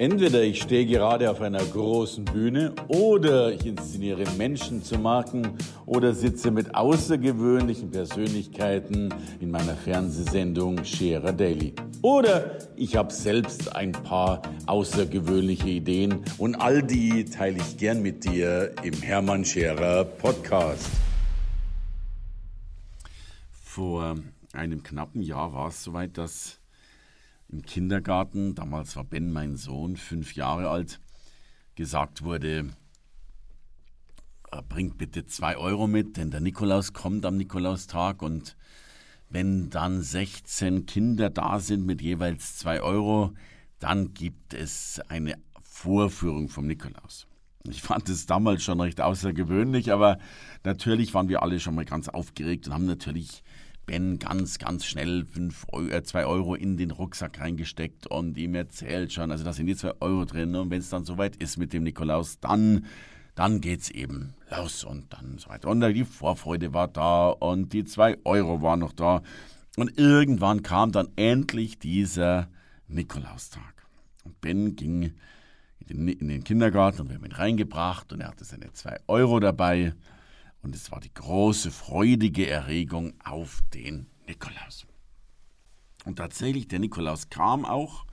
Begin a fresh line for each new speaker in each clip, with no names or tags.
Entweder ich stehe gerade auf einer großen Bühne oder ich inszeniere Menschen zu Marken oder sitze mit außergewöhnlichen Persönlichkeiten in meiner Fernsehsendung Scherer Daily. Oder ich habe selbst ein paar außergewöhnliche Ideen und all die teile ich gern mit dir im Hermann Scherer Podcast.
Vor einem knappen Jahr war es soweit, dass im Kindergarten, damals war Ben mein Sohn, fünf Jahre alt, gesagt wurde, äh, bringt bitte zwei Euro mit, denn der Nikolaus kommt am Nikolaustag und wenn dann 16 Kinder da sind mit jeweils zwei Euro, dann gibt es eine Vorführung vom Nikolaus. Ich fand es damals schon recht außergewöhnlich, aber natürlich waren wir alle schon mal ganz aufgeregt und haben natürlich Ben ganz, ganz schnell 2 Euro in den Rucksack reingesteckt und ihm erzählt schon, also da sind die 2 Euro drin und wenn es dann soweit ist mit dem Nikolaus, dann, dann geht's eben los und dann so weiter. Und die Vorfreude war da und die 2 Euro waren noch da und irgendwann kam dann endlich dieser Nikolaustag. Und Ben ging in den, in den Kindergarten und wir haben ihn reingebracht und er hatte seine 2 Euro dabei und es war die große, freudige Erregung auf den Nikolaus. Und tatsächlich, der Nikolaus kam auch,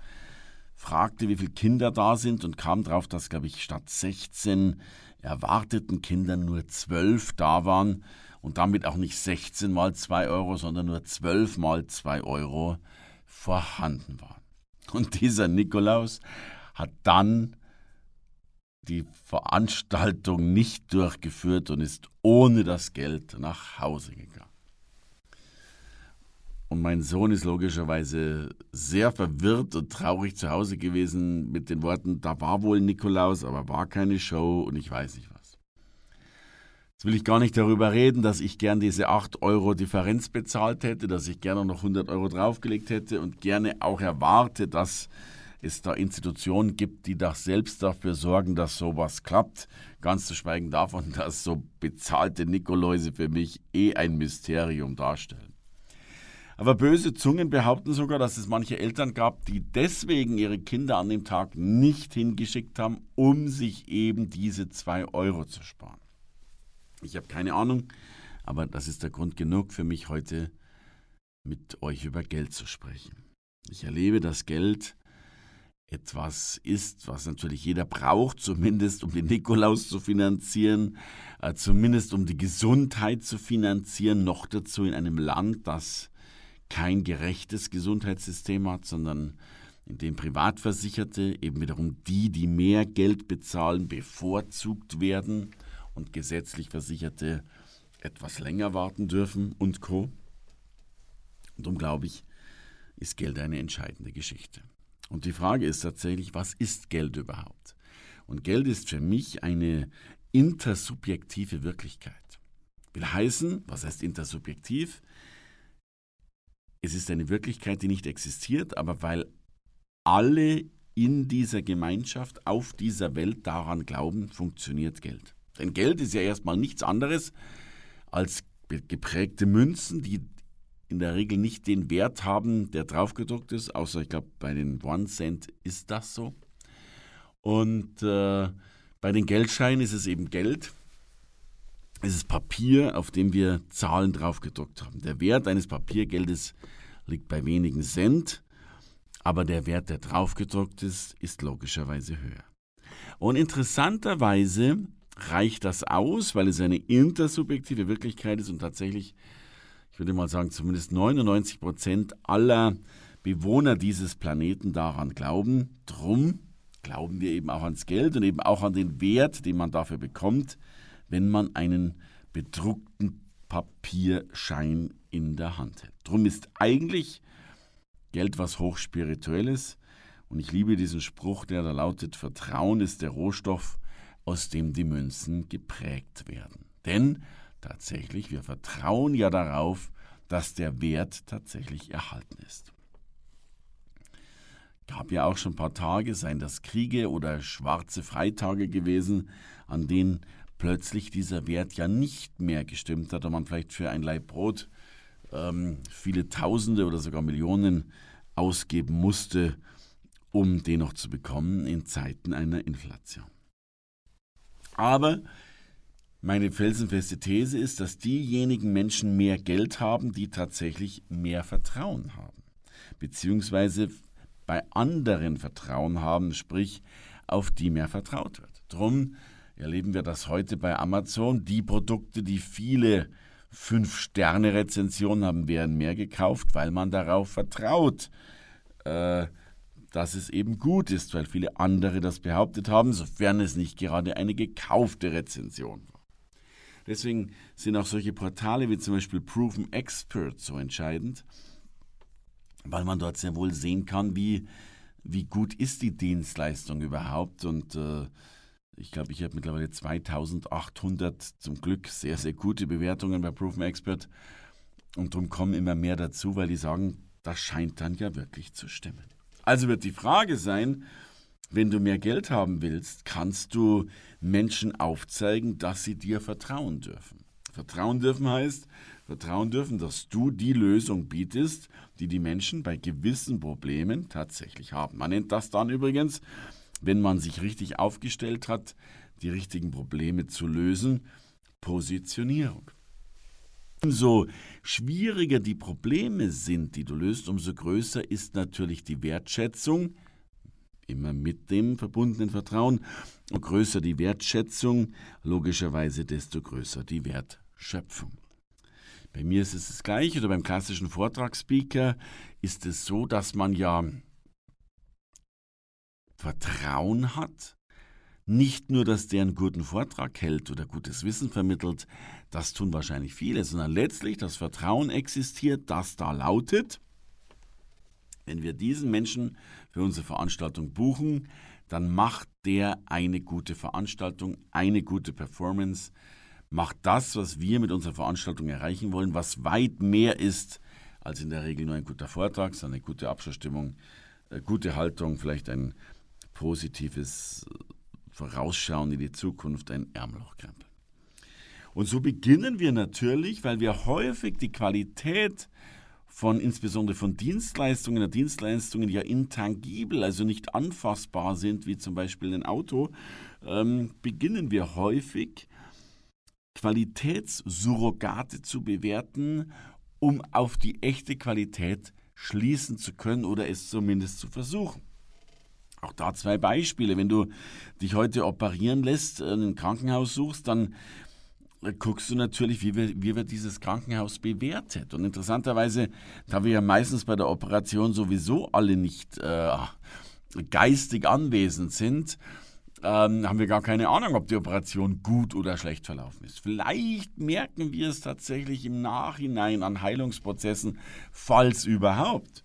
fragte, wie viele Kinder da sind und kam darauf, dass, glaube ich, statt 16 erwarteten Kindern nur 12 da waren und damit auch nicht 16 mal 2 Euro, sondern nur 12 mal 2 Euro vorhanden waren. Und dieser Nikolaus hat dann die Veranstaltung nicht durchgeführt und ist ohne das Geld nach Hause gegangen. Und mein Sohn ist logischerweise sehr verwirrt und traurig zu Hause gewesen mit den Worten, da war wohl Nikolaus, aber war keine Show und ich weiß nicht was. Jetzt will ich gar nicht darüber reden, dass ich gern diese 8 Euro Differenz bezahlt hätte, dass ich gerne noch 100 Euro draufgelegt hätte und gerne auch erwarte, dass es da Institutionen gibt, die doch selbst dafür sorgen, dass sowas klappt. Ganz zu schweigen davon, dass so bezahlte Nikoläuse für mich eh ein Mysterium darstellen. Aber böse Zungen behaupten sogar, dass es manche Eltern gab, die deswegen ihre Kinder an dem Tag nicht hingeschickt haben, um sich eben diese zwei Euro zu sparen. Ich habe keine Ahnung, aber das ist der Grund genug für mich heute mit euch über Geld zu sprechen. Ich erlebe das Geld etwas ist, was natürlich jeder braucht, zumindest um den Nikolaus zu finanzieren, äh, zumindest um die Gesundheit zu finanzieren, noch dazu in einem Land, das kein gerechtes Gesundheitssystem hat, sondern in dem Privatversicherte, eben wiederum die, die mehr Geld bezahlen, bevorzugt werden und gesetzlich Versicherte etwas länger warten dürfen und co. Und darum glaube ich, ist Geld eine entscheidende Geschichte. Und die Frage ist tatsächlich, was ist Geld überhaupt? Und Geld ist für mich eine intersubjektive Wirklichkeit. Will heißen, was heißt intersubjektiv? Es ist eine Wirklichkeit, die nicht existiert, aber weil alle in dieser Gemeinschaft, auf dieser Welt daran glauben, funktioniert Geld. Denn Geld ist ja erstmal nichts anderes als geprägte Münzen, die in der Regel nicht den Wert haben, der draufgedruckt ist, außer ich glaube, bei den One Cent ist das so. Und äh, bei den Geldscheinen ist es eben Geld. Es ist Papier, auf dem wir Zahlen draufgedruckt haben. Der Wert eines Papiergeldes liegt bei wenigen Cent, aber der Wert, der draufgedruckt ist, ist logischerweise höher. Und interessanterweise reicht das aus, weil es eine intersubjektive Wirklichkeit ist und tatsächlich ich würde mal sagen, zumindest 99 Prozent aller Bewohner dieses Planeten daran glauben. Drum glauben wir eben auch ans Geld und eben auch an den Wert, den man dafür bekommt, wenn man einen bedruckten Papierschein in der Hand hält. Drum ist eigentlich Geld was hochspirituelles und ich liebe diesen Spruch, der da lautet, Vertrauen ist der Rohstoff, aus dem die Münzen geprägt werden. Denn tatsächlich, wir vertrauen ja darauf, dass der Wert tatsächlich erhalten ist. Gab ja auch schon ein paar Tage, seien das Kriege oder schwarze Freitage gewesen, an denen plötzlich dieser Wert ja nicht mehr gestimmt hat und man vielleicht für ein Laib Brot ähm, viele Tausende oder sogar Millionen ausgeben musste, um den noch zu bekommen in Zeiten einer Inflation. Aber meine felsenfeste These ist, dass diejenigen Menschen mehr Geld haben, die tatsächlich mehr Vertrauen haben, beziehungsweise bei anderen Vertrauen haben, sprich auf die mehr vertraut wird. Drum erleben wir das heute bei Amazon. Die Produkte, die viele Fünf-Sterne-Rezensionen haben, werden mehr gekauft, weil man darauf vertraut, äh, dass es eben gut ist, weil viele andere das behauptet haben, sofern es nicht gerade eine gekaufte Rezension war. Deswegen sind auch solche Portale wie zum Beispiel Proven Expert so entscheidend, weil man dort sehr wohl sehen kann, wie, wie gut ist die Dienstleistung überhaupt. Und äh, ich glaube, ich habe mittlerweile 2800 zum Glück sehr, sehr gute Bewertungen bei Proven Expert. Und darum kommen immer mehr dazu, weil die sagen, das scheint dann ja wirklich zu stimmen. Also wird die Frage sein, wenn du mehr Geld haben willst, kannst du Menschen aufzeigen, dass sie dir vertrauen dürfen. Vertrauen dürfen heißt, vertrauen dürfen, dass du die Lösung bietest, die die Menschen bei gewissen Problemen tatsächlich haben. Man nennt das dann übrigens, wenn man sich richtig aufgestellt hat, die richtigen Probleme zu lösen, Positionierung. Umso schwieriger die Probleme sind, die du löst, umso größer ist natürlich die Wertschätzung, immer mit dem verbundenen Vertrauen. Und größer die Wertschätzung, logischerweise desto größer die Wertschöpfung. Bei mir ist es das gleiche oder beim klassischen Vortragsspeaker ist es so, dass man ja Vertrauen hat. Nicht nur, dass der einen guten Vortrag hält oder gutes Wissen vermittelt, das tun wahrscheinlich viele, sondern letztlich das Vertrauen existiert, das da lautet, wenn wir diesen Menschen für unsere Veranstaltung buchen, dann macht der eine gute Veranstaltung, eine gute Performance, macht das, was wir mit unserer Veranstaltung erreichen wollen, was weit mehr ist als in der Regel nur ein guter Vortrag, sondern eine gute Abschlussstimmung, äh, gute Haltung, vielleicht ein positives äh, Vorausschauen in die Zukunft, ein Ärmellochkrempel. Und so beginnen wir natürlich, weil wir häufig die Qualität von insbesondere von Dienstleistungen, der Dienstleistungen ja intangibel, also nicht anfassbar sind, wie zum Beispiel ein Auto, ähm, beginnen wir häufig Qualitätssurrogate zu bewerten, um auf die echte Qualität schließen zu können oder es zumindest zu versuchen. Auch da zwei Beispiele. Wenn du dich heute operieren lässt, ein Krankenhaus suchst, dann guckst du natürlich, wie, wir, wie wird dieses Krankenhaus bewertet. Und interessanterweise, da wir ja meistens bei der Operation sowieso alle nicht äh, geistig anwesend sind, ähm, haben wir gar keine Ahnung, ob die Operation gut oder schlecht verlaufen ist. Vielleicht merken wir es tatsächlich im Nachhinein an Heilungsprozessen, falls überhaupt.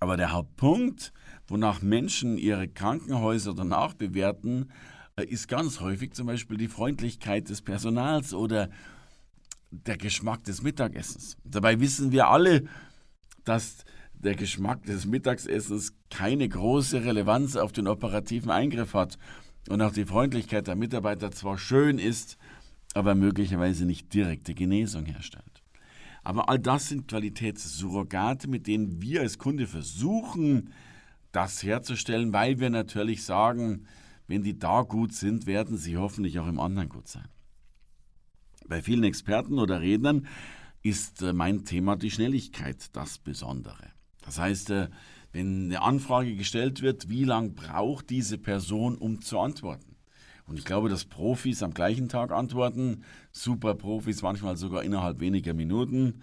Aber der Hauptpunkt, wonach Menschen ihre Krankenhäuser danach bewerten, ist ganz häufig zum Beispiel die Freundlichkeit des Personals oder der Geschmack des Mittagessens. Dabei wissen wir alle, dass der Geschmack des Mittagsessens keine große Relevanz auf den operativen Eingriff hat und auch die Freundlichkeit der Mitarbeiter zwar schön ist, aber möglicherweise nicht direkte Genesung herstellt. Aber all das sind Qualitätssurrogate, mit denen wir als Kunde versuchen, das herzustellen, weil wir natürlich sagen, wenn die da gut sind, werden sie hoffentlich auch im anderen gut sein. Bei vielen Experten oder Rednern ist äh, mein Thema die Schnelligkeit das Besondere. Das heißt, äh, wenn eine Anfrage gestellt wird, wie lange braucht diese Person, um zu antworten? Und ich glaube, dass Profis am gleichen Tag antworten, Superprofis manchmal sogar innerhalb weniger Minuten.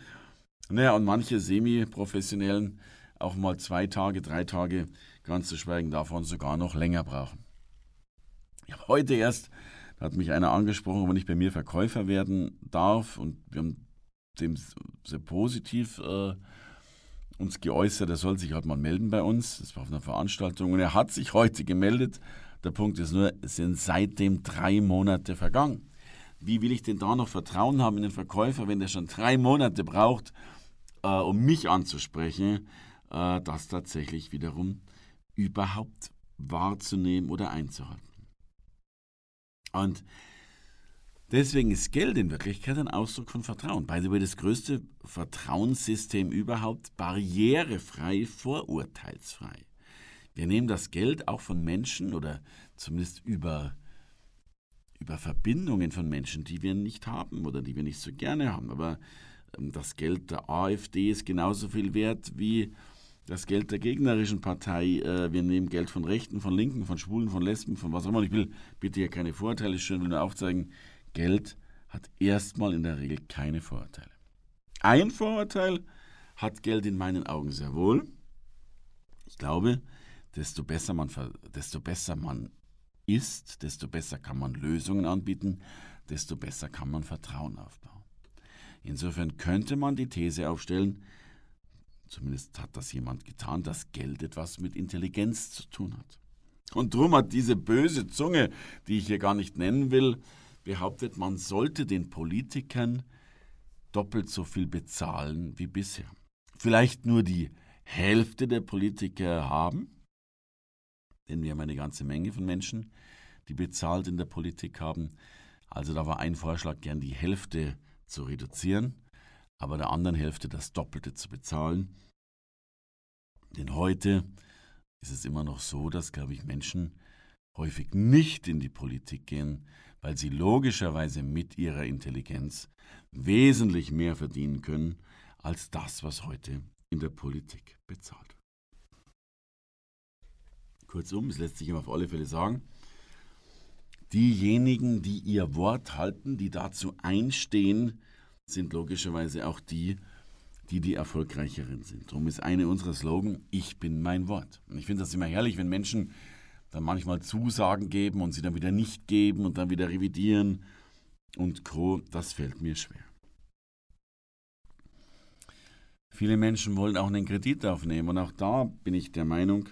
Naja, und manche Semi-Professionellen auch mal zwei Tage, drei Tage, ganz zu schweigen davon, sogar noch länger brauchen. Ich habe heute erst, da hat mich einer angesprochen, wenn ich bei mir Verkäufer werden darf und wir haben dem sehr positiv äh, uns geäußert, er soll sich halt mal melden bei uns. Das war auf einer Veranstaltung und er hat sich heute gemeldet. Der Punkt ist nur, es sind seitdem drei Monate vergangen. Wie will ich denn da noch Vertrauen haben in den Verkäufer, wenn der schon drei Monate braucht, äh, um mich anzusprechen, äh, das tatsächlich wiederum überhaupt wahrzunehmen oder einzuhalten? Und deswegen ist Geld in Wirklichkeit ein Ausdruck von Vertrauen. By the way, das größte Vertrauenssystem überhaupt, barrierefrei, vorurteilsfrei. Wir nehmen das Geld auch von Menschen oder zumindest über, über Verbindungen von Menschen, die wir nicht haben oder die wir nicht so gerne haben. Aber ähm, das Geld der AfD ist genauso viel wert wie das Geld der gegnerischen Partei. Äh, wir nehmen Geld von Rechten, von Linken, von Schwulen, von Lesben, von was auch immer. Ich will bitte hier keine Vorurteile schön, will nur aufzeigen, Geld hat erstmal in der Regel keine Vorurteile. Ein Vorurteil hat Geld in meinen Augen sehr wohl. Ich glaube, desto besser man, desto besser man ist, desto besser kann man Lösungen anbieten, desto besser kann man Vertrauen aufbauen. Insofern könnte man die These aufstellen, zumindest hat das jemand getan, dass Geld etwas mit Intelligenz zu tun hat. Und darum hat diese böse Zunge, die ich hier gar nicht nennen will, behauptet, man sollte den Politikern doppelt so viel bezahlen wie bisher. Vielleicht nur die Hälfte der Politiker haben, denn wir haben eine ganze Menge von Menschen, die bezahlt in der Politik haben. Also da war ein Vorschlag, gern die Hälfte zu reduzieren, aber der anderen Hälfte das Doppelte zu bezahlen. Denn heute ist es immer noch so, dass, glaube ich, Menschen häufig nicht in die Politik gehen, weil sie logischerweise mit ihrer Intelligenz wesentlich mehr verdienen können als das, was heute in der Politik bezahlt wird. Kurzum, es lässt sich immer auf alle Fälle sagen, diejenigen, die ihr Wort halten, die dazu einstehen, sind logischerweise auch die, die die erfolgreicheren sind. Darum ist eine unserer Slogan, ich bin mein Wort. Und ich finde das immer herrlich, wenn Menschen dann manchmal Zusagen geben und sie dann wieder nicht geben und dann wieder revidieren und Co. Das fällt mir schwer. Viele Menschen wollen auch einen Kredit aufnehmen und auch da bin ich der Meinung,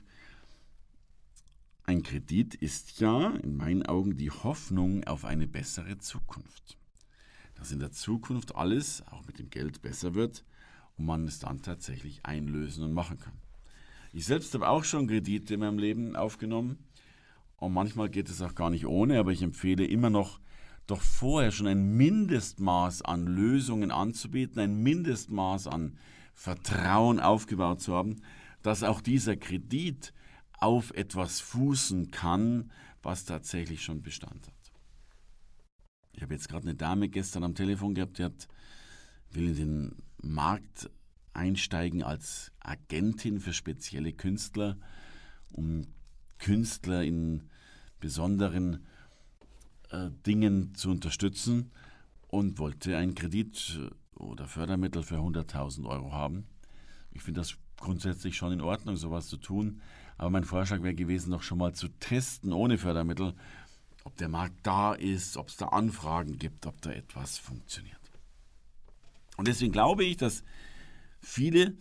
ein Kredit ist ja in meinen Augen die Hoffnung auf eine bessere Zukunft. Dass in der Zukunft alles, auch mit dem Geld, besser wird und man es dann tatsächlich einlösen und machen kann. Ich selbst habe auch schon Kredite in meinem Leben aufgenommen und manchmal geht es auch gar nicht ohne, aber ich empfehle immer noch, doch vorher schon ein Mindestmaß an Lösungen anzubieten, ein Mindestmaß an Vertrauen aufgebaut zu haben, dass auch dieser Kredit auf etwas fußen kann, was tatsächlich schon Bestand hat. Ich habe jetzt gerade eine Dame gestern am Telefon gehabt, die hat, will in den Markt einsteigen als Agentin für spezielle Künstler, um Künstler in besonderen äh, Dingen zu unterstützen und wollte einen Kredit äh, oder Fördermittel für 100.000 Euro haben. Ich finde das grundsätzlich schon in Ordnung, sowas zu tun. Aber mein Vorschlag wäre gewesen, noch schon mal zu testen ohne Fördermittel, ob der Markt da ist, ob es da Anfragen gibt, ob da etwas funktioniert. Und deswegen glaube ich, dass viele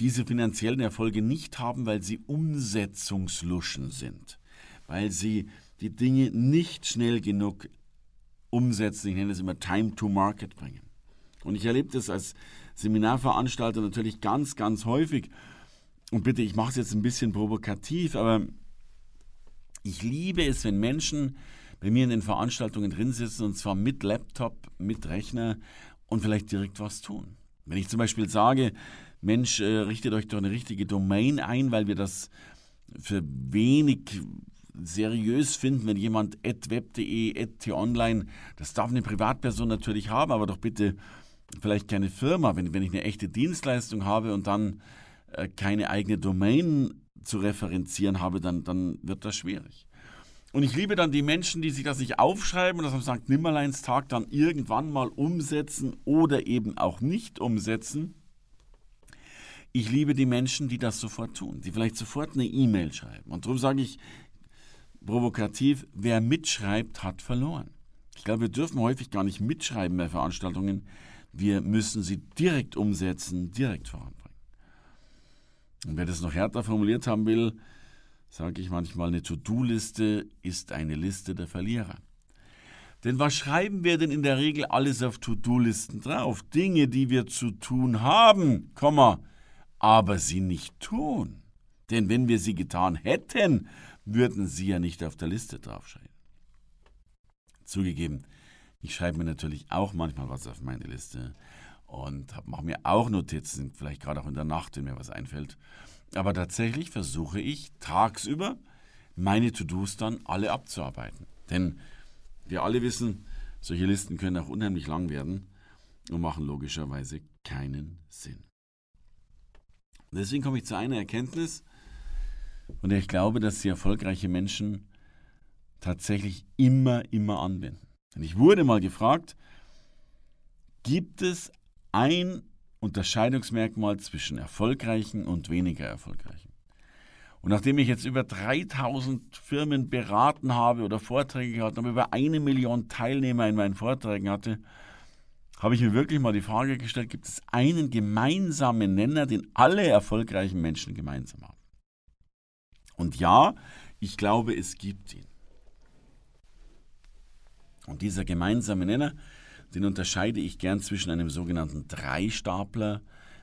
diese finanziellen Erfolge nicht haben, weil sie Umsetzungsluschen sind, weil sie die Dinge nicht schnell genug umsetzen, ich nenne es immer Time to Market bringen. Und ich erlebe das als Seminarveranstalter natürlich ganz, ganz häufig. Und bitte, ich mache es jetzt ein bisschen provokativ, aber ich liebe es, wenn Menschen bei mir in den Veranstaltungen drin sitzen und zwar mit Laptop, mit Rechner und vielleicht direkt was tun. Wenn ich zum Beispiel sage, Mensch, äh, richtet euch doch eine richtige Domain ein, weil wir das für wenig seriös finden, wenn jemand web.de, t-online, das darf eine Privatperson natürlich haben, aber doch bitte vielleicht keine Firma. Wenn, wenn ich eine echte Dienstleistung habe und dann äh, keine eigene Domain zu referenzieren habe, dann, dann wird das schwierig. Und ich liebe dann die Menschen, die sich das nicht aufschreiben und das am St. Nimmerleinstag dann irgendwann mal umsetzen oder eben auch nicht umsetzen. Ich liebe die Menschen, die das sofort tun, die vielleicht sofort eine E-Mail schreiben. Und darum sage ich provokativ, wer mitschreibt, hat verloren. Ich glaube, wir dürfen häufig gar nicht mitschreiben bei Veranstaltungen. Wir müssen sie direkt umsetzen, direkt voranbringen. Und wer das noch härter formuliert haben will, sage ich manchmal, eine To-Do-Liste ist eine Liste der Verlierer. Denn was schreiben wir denn in der Regel alles auf To-Do-Listen drauf? Dinge, die wir zu tun haben, Komma, aber sie nicht tun. Denn wenn wir sie getan hätten, würden sie ja nicht auf der Liste draufschreiben. Zugegeben, ich schreibe mir natürlich auch manchmal was auf meine Liste. Und mache mir auch Notizen, vielleicht gerade auch in der Nacht, wenn mir was einfällt. Aber tatsächlich versuche ich tagsüber meine To-Dos dann alle abzuarbeiten. Denn wir alle wissen, solche Listen können auch unheimlich lang werden und machen logischerweise keinen Sinn. Deswegen komme ich zu einer Erkenntnis, und ich glaube, dass sie erfolgreiche Menschen tatsächlich immer, immer anwenden. Denn ich wurde mal gefragt, gibt es ein Unterscheidungsmerkmal zwischen erfolgreichen und weniger erfolgreichen? Und nachdem ich jetzt über 3000 Firmen beraten habe oder Vorträge gehabt habe, über eine Million Teilnehmer in meinen Vorträgen hatte, habe ich mir wirklich mal die Frage gestellt, gibt es einen gemeinsamen Nenner, den alle erfolgreichen Menschen gemeinsam haben? Und ja, ich glaube, es gibt ihn. Und dieser gemeinsame Nenner, den unterscheide ich gern zwischen einem sogenannten Dreistapler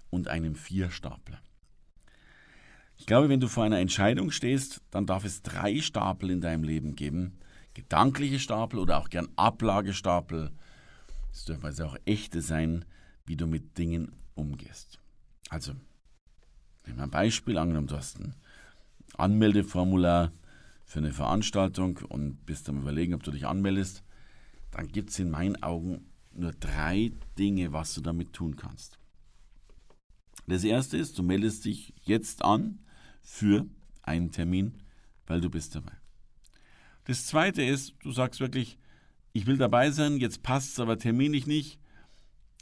und einem Vierstapler. Ich glaube, wenn du vor einer Entscheidung stehst, dann darf es drei Stapel in deinem Leben geben. Gedankliche Stapel oder auch gern Ablagestapel. Es dürfen also auch echte sein, wie du mit Dingen umgehst. Also, nehmen wir ein Beispiel. Angenommen, du hast einen Anmeldeformular für eine Veranstaltung und bist am Überlegen, ob du dich anmeldest, dann gibt es in meinen Augen nur drei Dinge, was du damit tun kannst. Das erste ist, du meldest dich jetzt an für einen Termin, weil du bist dabei. Das zweite ist, du sagst wirklich, ich will dabei sein, jetzt passt es aber terminlich nicht,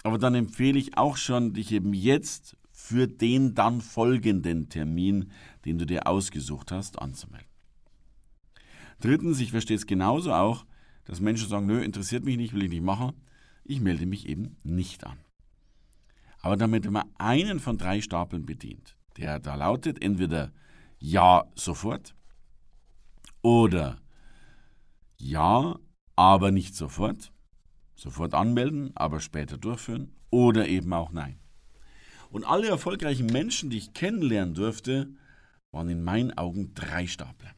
aber dann empfehle ich auch schon, dich eben jetzt für den dann folgenden Termin, den du dir ausgesucht hast, anzumelden. Drittens, ich verstehe es genauso auch, dass Menschen sagen, nö, interessiert mich nicht, will ich nicht machen. Ich melde mich eben nicht an. Aber damit man einen von drei Stapeln bedient, der da lautet entweder Ja sofort oder Ja, aber nicht sofort, sofort anmelden, aber später durchführen oder eben auch Nein. Und alle erfolgreichen Menschen, die ich kennenlernen durfte, waren in meinen Augen drei Stapler.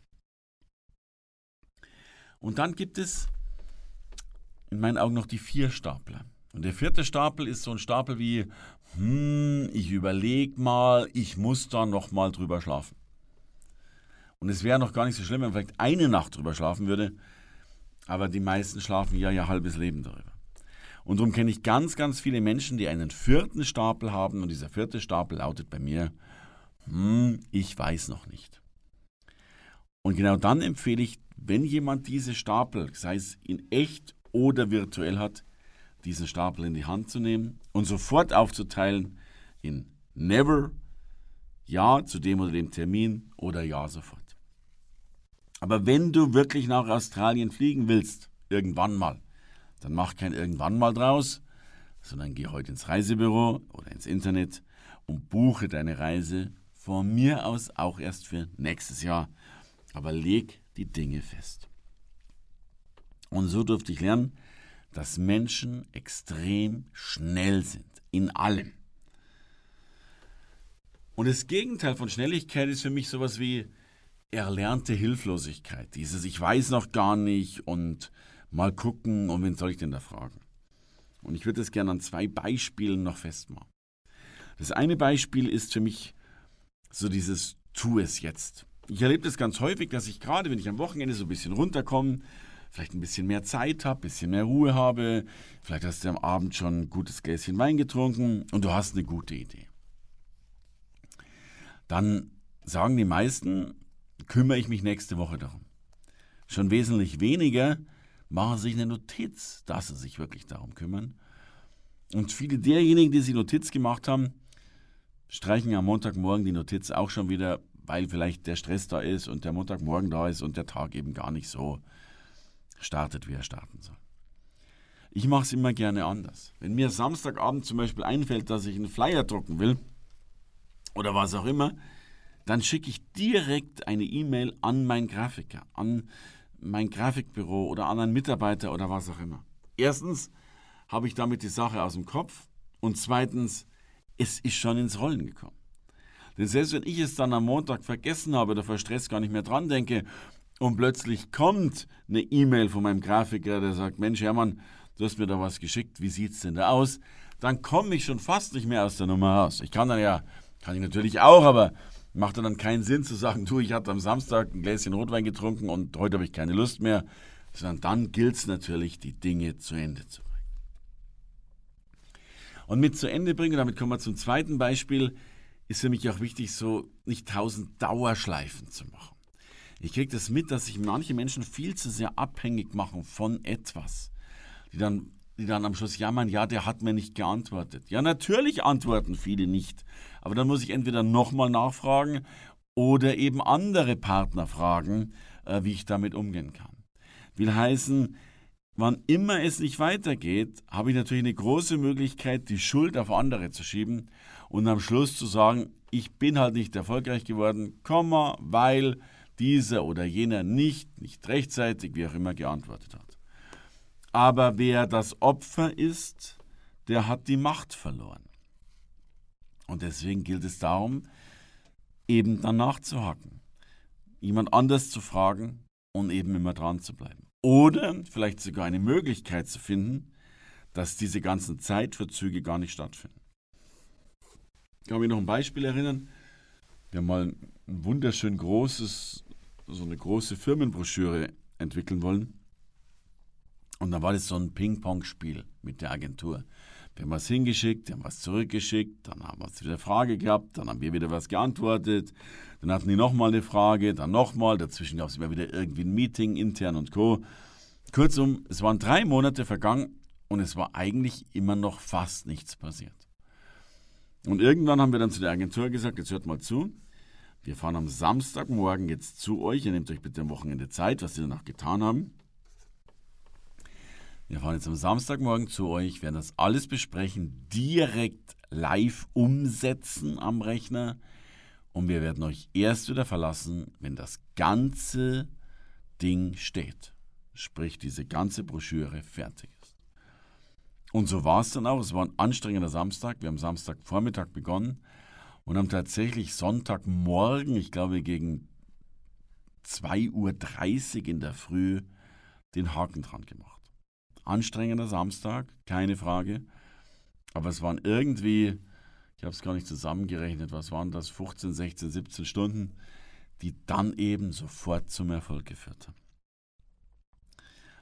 Und dann gibt es in meinen Augen noch die vier Stapler. Und der vierte Stapel ist so ein Stapel wie, hm, ich überlege mal, ich muss da noch mal drüber schlafen. Und es wäre noch gar nicht so schlimm, wenn man vielleicht eine Nacht drüber schlafen würde, aber die meisten schlafen ja ihr halbes Leben darüber. Und darum kenne ich ganz, ganz viele Menschen, die einen vierten Stapel haben. Und dieser vierte Stapel lautet bei mir, hm, ich weiß noch nicht. Und genau dann empfehle ich, wenn jemand diese Stapel, sei es in echt oder virtuell hat, diesen Stapel in die Hand zu nehmen und sofort aufzuteilen in Never, Ja zu dem oder dem Termin oder Ja sofort. Aber wenn du wirklich nach Australien fliegen willst, irgendwann mal, dann mach kein irgendwann mal draus, sondern geh heute ins Reisebüro oder ins Internet und buche deine Reise von mir aus auch erst für nächstes Jahr. Aber leg die Dinge fest. Und so durfte ich lernen, dass Menschen extrem schnell sind. In allem. Und das Gegenteil von Schnelligkeit ist für mich sowas wie erlernte Hilflosigkeit. Dieses Ich weiß noch gar nicht und Mal gucken, und wen soll ich denn da fragen? Und ich würde es gerne an zwei Beispielen noch festmachen. Das eine Beispiel ist für mich so dieses Tu es jetzt. Ich erlebe das ganz häufig, dass ich gerade, wenn ich am Wochenende so ein bisschen runterkomme, vielleicht ein bisschen mehr Zeit habe, ein bisschen mehr Ruhe habe, vielleicht hast du am Abend schon ein gutes Gläschen Wein getrunken und du hast eine gute Idee. Dann sagen die meisten, kümmere ich mich nächste Woche darum. Schon wesentlich weniger, machen sich eine Notiz, dass sie sich wirklich darum kümmern. Und viele derjenigen, die sich Notiz gemacht haben, streichen am Montagmorgen die Notiz auch schon wieder, weil vielleicht der Stress da ist und der Montagmorgen da ist und der Tag eben gar nicht so startet, wie er starten soll. Ich mache es immer gerne anders. Wenn mir Samstagabend zum Beispiel einfällt, dass ich einen Flyer drucken will oder was auch immer, dann schicke ich direkt eine E-Mail an meinen Grafiker, an mein Grafikbüro oder anderen Mitarbeiter oder was auch immer. Erstens habe ich damit die Sache aus dem Kopf und zweitens, es ist schon ins Rollen gekommen. Denn selbst wenn ich es dann am Montag vergessen habe oder vor Stress gar nicht mehr dran denke und plötzlich kommt eine E-Mail von meinem Grafiker, der sagt, Mensch Hermann, du hast mir da was geschickt, wie sieht es denn da aus? dann komme ich schon fast nicht mehr aus der Nummer raus. Ich kann dann ja, kann ich natürlich auch, aber macht dann keinen Sinn zu sagen, du, ich hatte am Samstag ein Gläschen Rotwein getrunken und heute habe ich keine Lust mehr, sondern dann gilt es natürlich, die Dinge zu Ende zu bringen. Und mit zu Ende bringen, damit kommen wir zum zweiten Beispiel, ist für mich auch wichtig, so nicht tausend Dauerschleifen zu machen. Ich kriege das mit, dass sich manche Menschen viel zu sehr abhängig machen von etwas, die dann, die dann am Schluss jammern, ja, der hat mir nicht geantwortet. Ja, natürlich antworten viele nicht, aber dann muss ich entweder nochmal nachfragen oder eben andere Partner fragen, äh, wie ich damit umgehen kann. Will heißen, wann immer es nicht weitergeht, habe ich natürlich eine große Möglichkeit, die Schuld auf andere zu schieben und am Schluss zu sagen, ich bin halt nicht erfolgreich geworden, Komma, weil dieser oder jener nicht, nicht rechtzeitig, wie auch immer, geantwortet hat. Aber wer das Opfer ist, der hat die Macht verloren. Und deswegen gilt es darum, eben danach zu hacken, jemand anders zu fragen und eben immer dran zu bleiben. Oder vielleicht sogar eine Möglichkeit zu finden, dass diese ganzen Zeitverzüge gar nicht stattfinden. Ich kann mich noch ein Beispiel erinnern. Wir haben mal ein wunderschön großes so eine große Firmenbroschüre entwickeln wollen. Und dann war das so ein Ping-Pong-Spiel mit der Agentur. Wir haben was hingeschickt, wir haben was zurückgeschickt, dann haben wir wieder eine Frage gehabt, dann haben wir wieder was geantwortet, dann hatten die nochmal eine Frage, dann nochmal, dazwischen gab es immer wieder irgendwie ein Meeting intern und Co. Kurzum, es waren drei Monate vergangen und es war eigentlich immer noch fast nichts passiert. Und irgendwann haben wir dann zu der Agentur gesagt, jetzt hört mal zu, wir fahren am Samstagmorgen jetzt zu euch. Ihr nehmt euch bitte am Wochenende Zeit, was sie danach getan haben. Wir fahren jetzt am Samstagmorgen zu euch, werden das alles besprechen, direkt live umsetzen am Rechner und wir werden euch erst wieder verlassen, wenn das ganze Ding steht. Sprich, diese ganze Broschüre fertig ist. Und so war es dann auch. Es war ein anstrengender Samstag. Wir haben Samstagvormittag begonnen und haben tatsächlich Sonntagmorgen, ich glaube gegen 2.30 Uhr in der Früh, den Haken dran gemacht. Anstrengender Samstag, keine Frage. Aber es waren irgendwie, ich habe es gar nicht zusammengerechnet, was waren das, 15, 16, 17 Stunden, die dann eben sofort zum Erfolg geführt haben.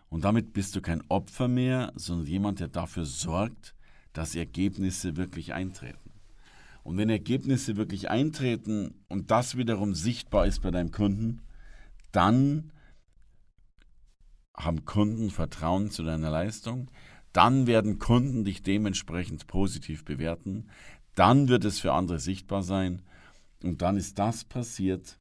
Und damit bist du kein Opfer mehr, sondern jemand, der dafür sorgt, dass Ergebnisse wirklich eintreten. Und wenn Ergebnisse wirklich eintreten und das wiederum sichtbar ist bei deinem Kunden, dann haben Kunden Vertrauen zu deiner Leistung, dann werden Kunden dich dementsprechend positiv bewerten, dann wird es für andere sichtbar sein. Und dann ist das passiert,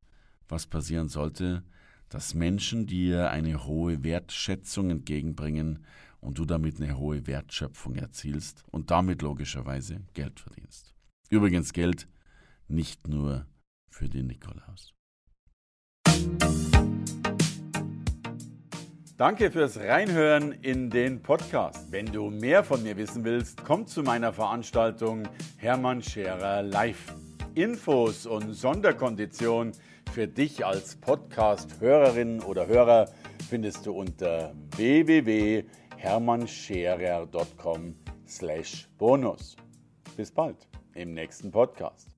was passieren sollte, dass Menschen dir eine hohe Wertschätzung entgegenbringen und du damit eine hohe Wertschöpfung erzielst und damit logischerweise Geld verdienst. Übrigens Geld nicht nur für den Nikolaus.
Danke fürs Reinhören in den Podcast. Wenn du mehr von mir wissen willst, komm zu meiner Veranstaltung Hermann Scherer Live. Infos und Sonderkonditionen für dich als Podcast-Hörerin oder Hörer findest du unter www.hermannscherer.com/bonus. Bis bald im nächsten Podcast.